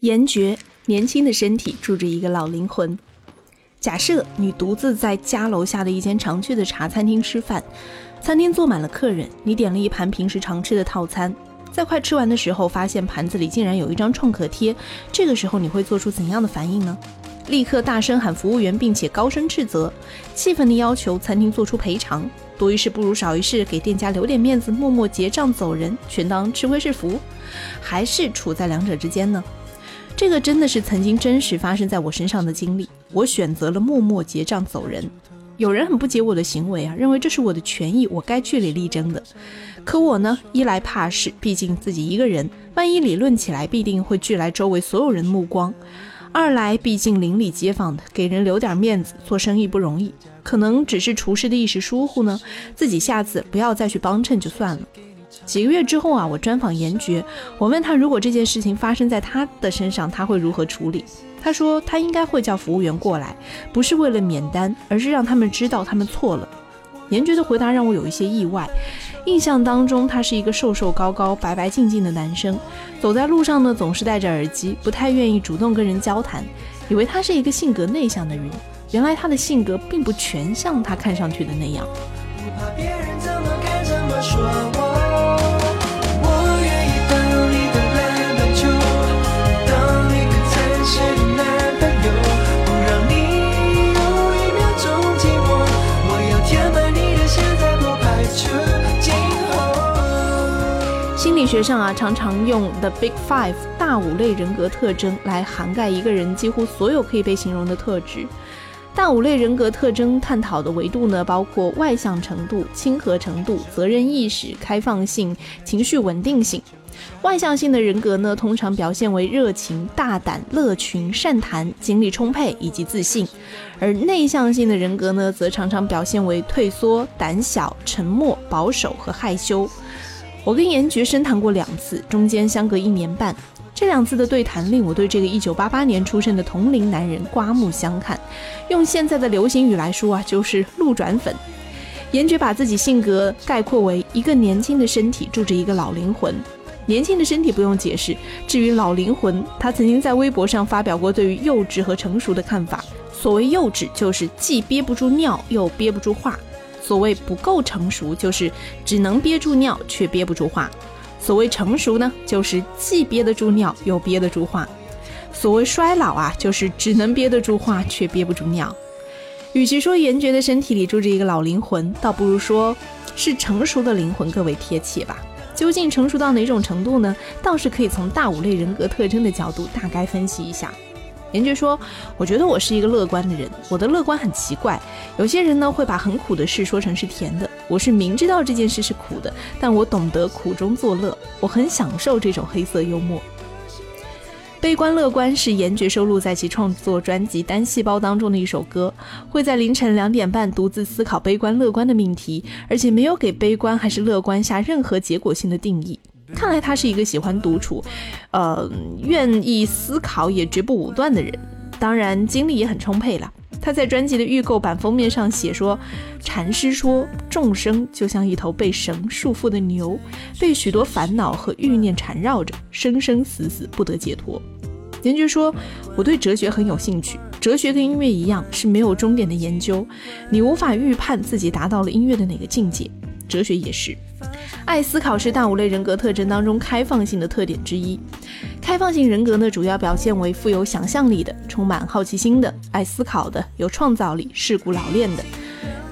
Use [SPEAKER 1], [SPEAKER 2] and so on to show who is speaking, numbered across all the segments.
[SPEAKER 1] 严爵，年轻的身体住着一个老灵魂。假设你独自在家楼下的一间常去的茶餐厅吃饭，餐厅坐满了客人，你点了一盘平时常吃的套餐，在快吃完的时候，发现盘子里竟然有一张创可贴，这个时候你会做出怎样的反应呢？立刻大声喊服务员，并且高声斥责，气愤地要求餐厅做出赔偿。多一事不如少一事，给店家留点面子，默默结账走人，全当吃亏是福，还是处在两者之间呢？这个真的是曾经真实发生在我身上的经历。我选择了默默结账走人。有人很不解我的行为啊，认为这是我的权益，我该据理力争的。可我呢，一来怕事，毕竟自己一个人，万一理论起来，必定会聚来周围所有人的目光；二来，毕竟邻里街坊的，给人留点面子，做生意不容易。可能只是厨师的一时疏忽呢，自己下次不要再去帮衬就算了。几个月之后啊，我专访严爵，我问他如果这件事情发生在他的身上，他会如何处理？他说他应该会叫服务员过来，不是为了免单，而是让他们知道他们错了。严爵的回答让我有一些意外，印象当中他是一个瘦瘦高高、白白净净的男生，走在路上呢总是戴着耳机，不太愿意主动跟人交谈，以为他是一个性格内向的人，原来他的性格并不全像他看上去的那样。怕别人学上啊，常常用 The Big Five 大五类人格特征来涵盖一个人几乎所有可以被形容的特质。大五类人格特征探讨的维度呢，包括外向程度、亲和程度、责任意识、开放性、情绪稳定性。外向性的人格呢，通常表现为热情、大胆、乐群、善谈、精力充沛以及自信；而内向性的人格呢，则常常表现为退缩、胆小、沉默、保守和害羞。我跟严爵深谈过两次，中间相隔一年半。这两次的对谈令我对这个一九八八年出生的同龄男人刮目相看。用现在的流行语来说啊，就是路转粉。严爵把自己性格概括为一个年轻的身体住着一个老灵魂。年轻的身体不用解释，至于老灵魂，他曾经在微博上发表过对于幼稚和成熟的看法。所谓幼稚，就是既憋不住尿又憋不住话。所谓不够成熟，就是只能憋住尿却憋不住话；所谓成熟呢，就是既憋得住尿又憋得住话；所谓衰老啊，就是只能憋得住话却憋不住尿。与其说严爵的身体里住着一个老灵魂，倒不如说是成熟的灵魂更为贴切吧。究竟成熟到哪种程度呢？倒是可以从大五类人格特征的角度大概分析一下。严爵说：“我觉得我是一个乐观的人，我的乐观很奇怪。有些人呢会把很苦的事说成是甜的，我是明知道这件事是苦的，但我懂得苦中作乐，我很享受这种黑色幽默。悲观乐观是严爵收录在其创作专辑《单细胞》当中的一首歌，会在凌晨两点半独自思考悲观乐观的命题，而且没有给悲观还是乐观下任何结果性的定义。”看来他是一个喜欢独处，呃，愿意思考也绝不武断的人。当然，精力也很充沛了。他在专辑的预购版封面上写说：“禅师说，众生就像一头被绳束缚的牛，被许多烦恼和欲念缠绕着，生生死死不得解脱。”严爵说：“我对哲学很有兴趣，哲学跟音乐一样是没有终点的研究，你无法预判自己达到了音乐的哪个境界。”哲学也是，爱思考是大五类人格特征当中开放性的特点之一。开放性人格呢，主要表现为富有想象力的、充满好奇心的、爱思考的、有创造力、世故老练的。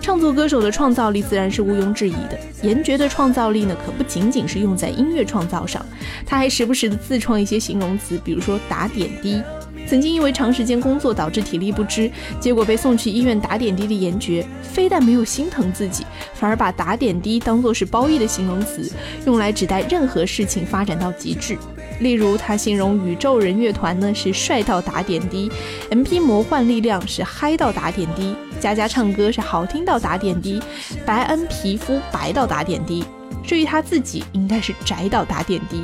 [SPEAKER 1] 唱作歌手的创造力自然是毋庸置疑的。严爵的创造力呢，可不仅仅是用在音乐创造上，他还时不时的自创一些形容词，比如说打点滴。曾经因为长时间工作导致体力不支，结果被送去医院打点滴的严爵，非但没有心疼自己，反而把打点滴当作是褒义的形容词，用来指代任何事情发展到极致。例如，他形容宇宙人乐团呢是帅到打点滴，MP 魔幻力量是嗨到打点滴，佳佳唱歌是好听到打点滴，白恩皮肤白到打点滴。至于他自己，应该是宅到打点滴。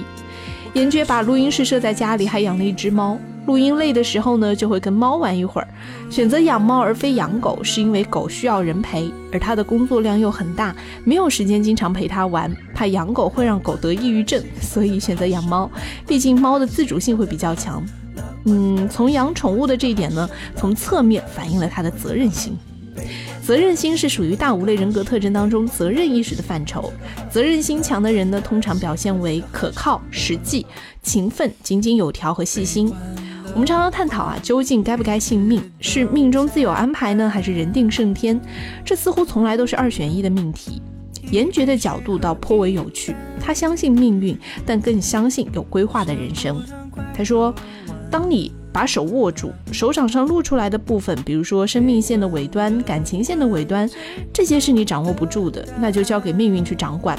[SPEAKER 1] 严爵把录音室设在家里，还养了一只猫。录音累的时候呢，就会跟猫玩一会儿。选择养猫而非养狗，是因为狗需要人陪，而他的工作量又很大，没有时间经常陪它玩，怕养狗会让狗得抑郁症，所以选择养猫。毕竟猫的自主性会比较强。嗯，从养宠物的这一点呢，从侧面反映了他的责任心。责任心是属于大五类人格特征当中责任意识的范畴。责任心强的人呢，通常表现为可靠、实际、勤奋、井井有条和细心。我们常常探讨啊，究竟该不该信命？是命中自有安排呢，还是人定胜天？这似乎从来都是二选一的命题。严爵的角度倒颇为有趣，他相信命运，但更相信有规划的人生。他说：“当你……”把手握住，手掌上露出来的部分，比如说生命线的尾端、感情线的尾端，这些是你掌握不住的，那就交给命运去掌管。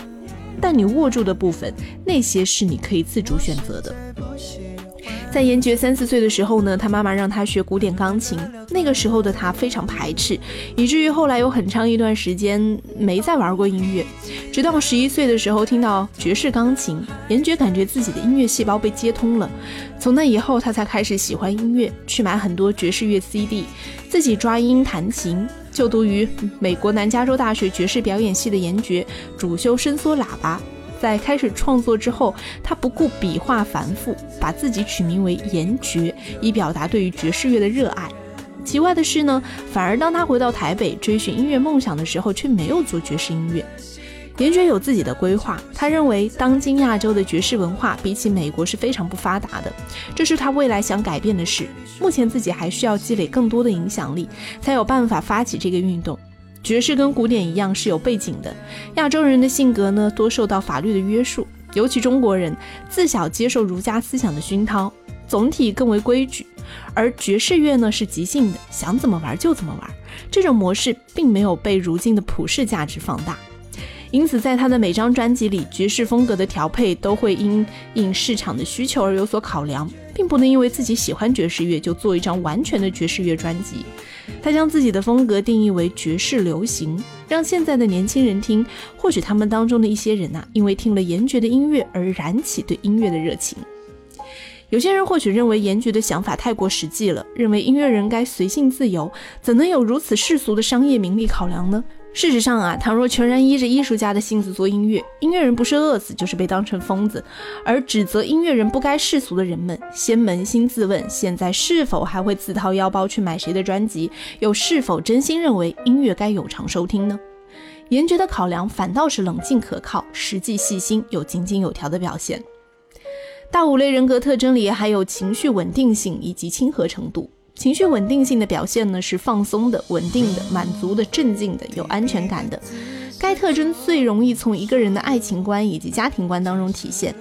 [SPEAKER 1] 但你握住的部分，那些是你可以自主选择的。在严爵三四岁的时候呢，他妈妈让他学古典钢琴。那个时候的他非常排斥，以至于后来有很长一段时间没再玩过音乐。直到十一岁的时候，听到爵士钢琴，严爵感觉自己的音乐细胞被接通了。从那以后，他才开始喜欢音乐，去买很多爵士乐 CD，自己抓音弹琴。就读于美国南加州大学爵士表演系的严爵，主修伸缩喇叭。在开始创作之后，他不顾笔画繁复，把自己取名为严爵，以表达对于爵士乐的热爱。奇怪的是呢，反而当他回到台北追寻音乐梦想的时候，却没有做爵士音乐。严爵有自己的规划，他认为当今亚洲的爵士文化比起美国是非常不发达的，这是他未来想改变的事。目前自己还需要积累更多的影响力，才有办法发起这个运动。爵士跟古典一样是有背景的，亚洲人的性格呢多受到法律的约束，尤其中国人自小接受儒家思想的熏陶，总体更为规矩。而爵士乐呢是即兴的，想怎么玩就怎么玩，这种模式并没有被如今的普世价值放大。因此，在他的每张专辑里，爵士风格的调配都会因应市场的需求而有所考量，并不能因为自己喜欢爵士乐就做一张完全的爵士乐专辑。他将自己的风格定义为爵士流行，让现在的年轻人听。或许他们当中的一些人呐，因为听了严爵的音乐而燃起对音乐的热情。有些人或许认为严爵的想法太过实际了，认为音乐人该随性自由，怎能有如此世俗的商业名利考量呢？事实上啊，倘若全然依着艺术家的性子做音乐，音乐人不是饿死，就是被当成疯子。而指责音乐人不该世俗的人们，先扪心自问：现在是否还会自掏腰包去买谁的专辑？又是否真心认为音乐该有偿收听呢？严爵的考量反倒是冷静可靠、实际细心又井井有条的表现。大五类人格特征里还有情绪稳定性以及亲和程度。情绪稳定性的表现呢，是放松的、稳定的、满足的、镇静的、有安全感的。该特征最容易从一个人的爱情观以及家庭观当中体现。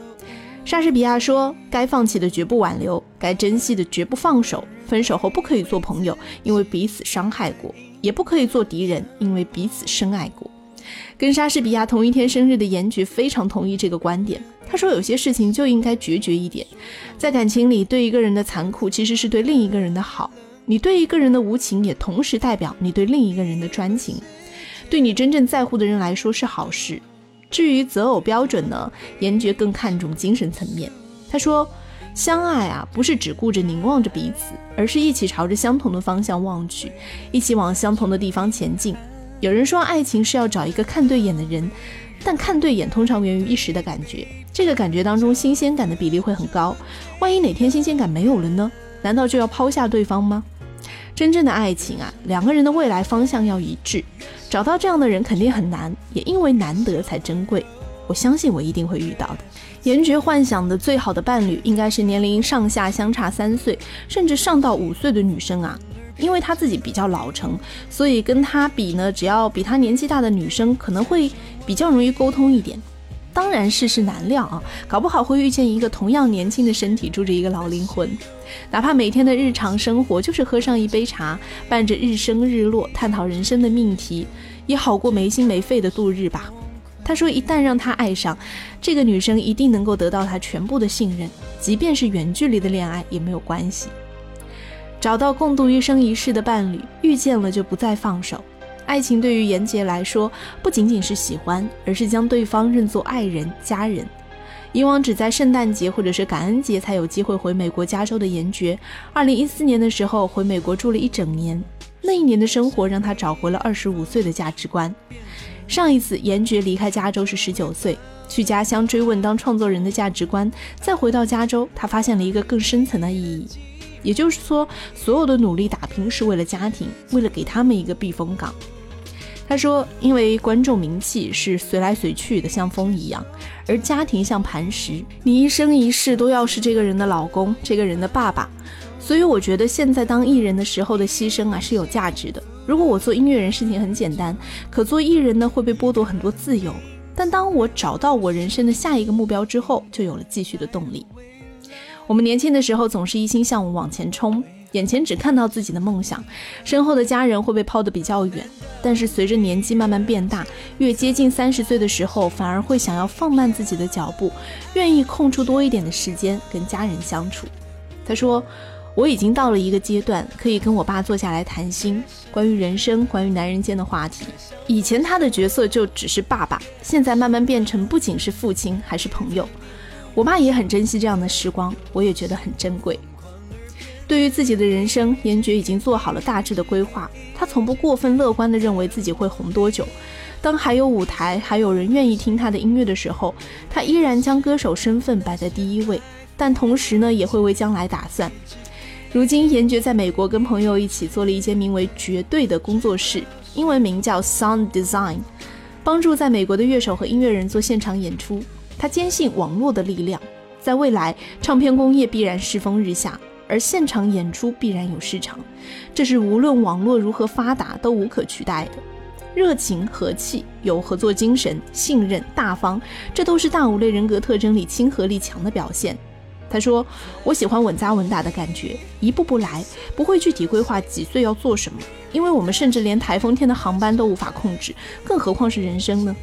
[SPEAKER 1] 莎士比亚说：“该放弃的绝不挽留，该珍惜的绝不放手。分手后不可以做朋友，因为彼此伤害过；也不可以做敌人，因为彼此深爱过。”跟莎士比亚同一天生日的严爵非常同意这个观点。他说：“有些事情就应该决绝一点，在感情里，对一个人的残酷其实是对另一个人的好。你对一个人的无情，也同时代表你对另一个人的专情。对你真正在乎的人来说是好事。至于择偶标准呢，严爵更看重精神层面。他说：相爱啊，不是只顾着凝望着彼此，而是一起朝着相同的方向望去，一起往相同的地方前进。有人说，爱情是要找一个看对眼的人。”但看对眼通常源于一时的感觉，这个感觉当中新鲜感的比例会很高。万一哪天新鲜感没有了呢？难道就要抛下对方吗？真正的爱情啊，两个人的未来方向要一致。找到这样的人肯定很难，也因为难得才珍贵。我相信我一定会遇到的。严爵幻想的最好的伴侣应该是年龄上下相差三岁，甚至上到五岁的女生啊。因为他自己比较老成，所以跟他比呢，只要比他年纪大的女生可能会比较容易沟通一点。当然世事难料啊，搞不好会遇见一个同样年轻的身体住着一个老灵魂。哪怕每天的日常生活就是喝上一杯茶，伴着日升日落，探讨人生的命题，也好过没心没肺的度日吧。他说，一旦让他爱上这个女生，一定能够得到他全部的信任，即便是远距离的恋爱也没有关系。找到共度一生一世的伴侣，遇见了就不再放手。爱情对于严杰来说，不仅仅是喜欢，而是将对方认作爱人、家人。以往只在圣诞节或者是感恩节才有机会回美国加州的严爵，二零一四年的时候回美国住了一整年。那一年的生活让他找回了二十五岁的价值观。上一次严爵离开加州是十九岁，去家乡追问当创作人的价值观，再回到加州，他发现了一个更深层的意义。也就是说，所有的努力打拼是为了家庭，为了给他们一个避风港。他说：“因为观众名气是随来随去的，像风一样，而家庭像磐石，你一生一世都要是这个人的老公，这个人的爸爸。所以我觉得现在当艺人的时候的牺牲啊是有价值的。如果我做音乐人，事情很简单，可做艺人呢会被剥夺很多自由。但当我找到我人生的下一个目标之后，就有了继续的动力。我们年轻的时候总是一心向往前冲。”眼前只看到自己的梦想，身后的家人会被抛得比较远。但是随着年纪慢慢变大，越接近三十岁的时候，反而会想要放慢自己的脚步，愿意空出多一点的时间跟家人相处。他说：“我已经到了一个阶段，可以跟我爸坐下来谈心，关于人生，关于男人间的话题。以前他的角色就只是爸爸，现在慢慢变成不仅是父亲，还是朋友。我爸也很珍惜这样的时光，我也觉得很珍贵。”对于自己的人生，严爵已经做好了大致的规划。他从不过分乐观地认为自己会红多久。当还有舞台，还有人愿意听他的音乐的时候，他依然将歌手身份摆在第一位。但同时呢，也会为将来打算。如今，严爵在美国跟朋友一起做了一间名为“绝对”的工作室，英文名叫 Sound Design，帮助在美国的乐手和音乐人做现场演出。他坚信网络的力量，在未来，唱片工业必然世风日下。而现场演出必然有市场，这是无论网络如何发达都无可取代的。热情、和气、有合作精神、信任、大方，这都是大五类人格特征里亲和力强的表现。他说：“我喜欢稳扎稳打的感觉，一步步来，不会具体规划几岁要做什么，因为我们甚至连台风天的航班都无法控制，更何况是人生呢？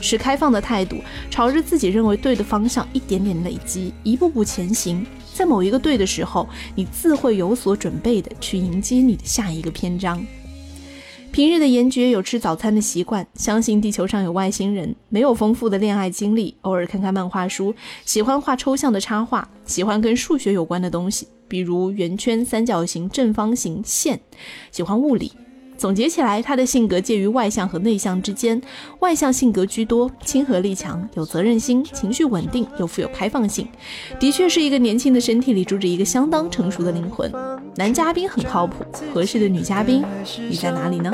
[SPEAKER 1] 持开放的态度，朝着自己认为对的方向一点点累积，一步步前行。”在某一个对的时候，你自会有所准备的去迎接你的下一个篇章。平日的严爵有吃早餐的习惯，相信地球上有外星人，没有丰富的恋爱经历，偶尔看看漫画书，喜欢画抽象的插画，喜欢跟数学有关的东西，比如圆圈、三角形、正方形、线，喜欢物理。总结起来，他的性格介于外向和内向之间，外向性格居多，亲和力强，有责任心，情绪稳定，又富有开放性，的确是一个年轻的身体里住着一个相当成熟的灵魂。男嘉宾很靠谱，合适的女嘉宾，你在哪里呢？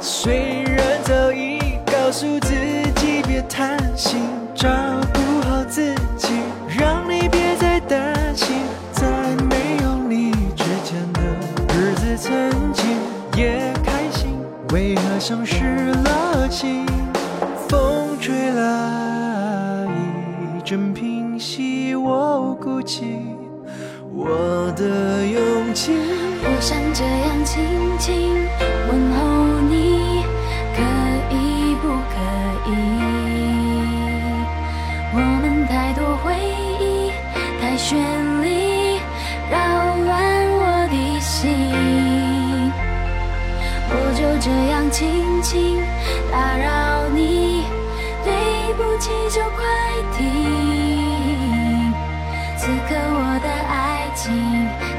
[SPEAKER 1] 虽然早已告诉自己别贪心，照顾好自己，让你别再担心，在没有你之前的日子曾经。也开心，为何像失了情？风吹来，一阵平息我孤寂，我的勇气。我想这样轻轻问候这样轻轻打扰你，对不起，就快停。此刻我的爱情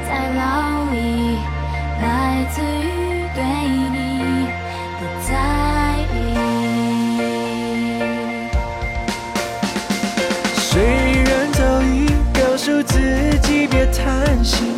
[SPEAKER 1] 在牢里，来自于对你的在意。虽然早已告诉自己别贪心，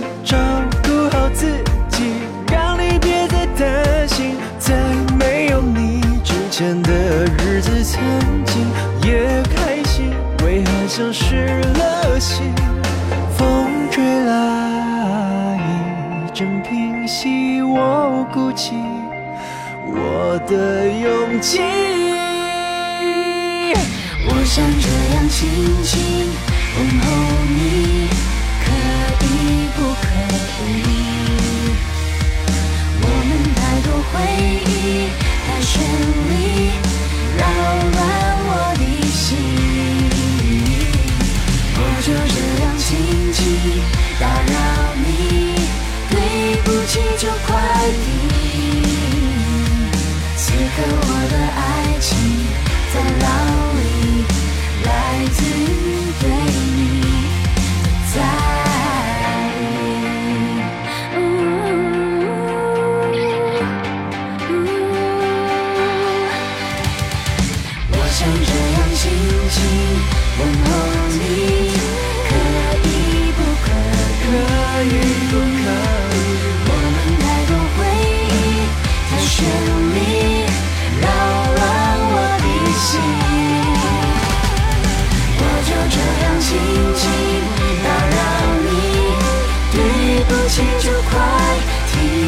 [SPEAKER 1] 心就快停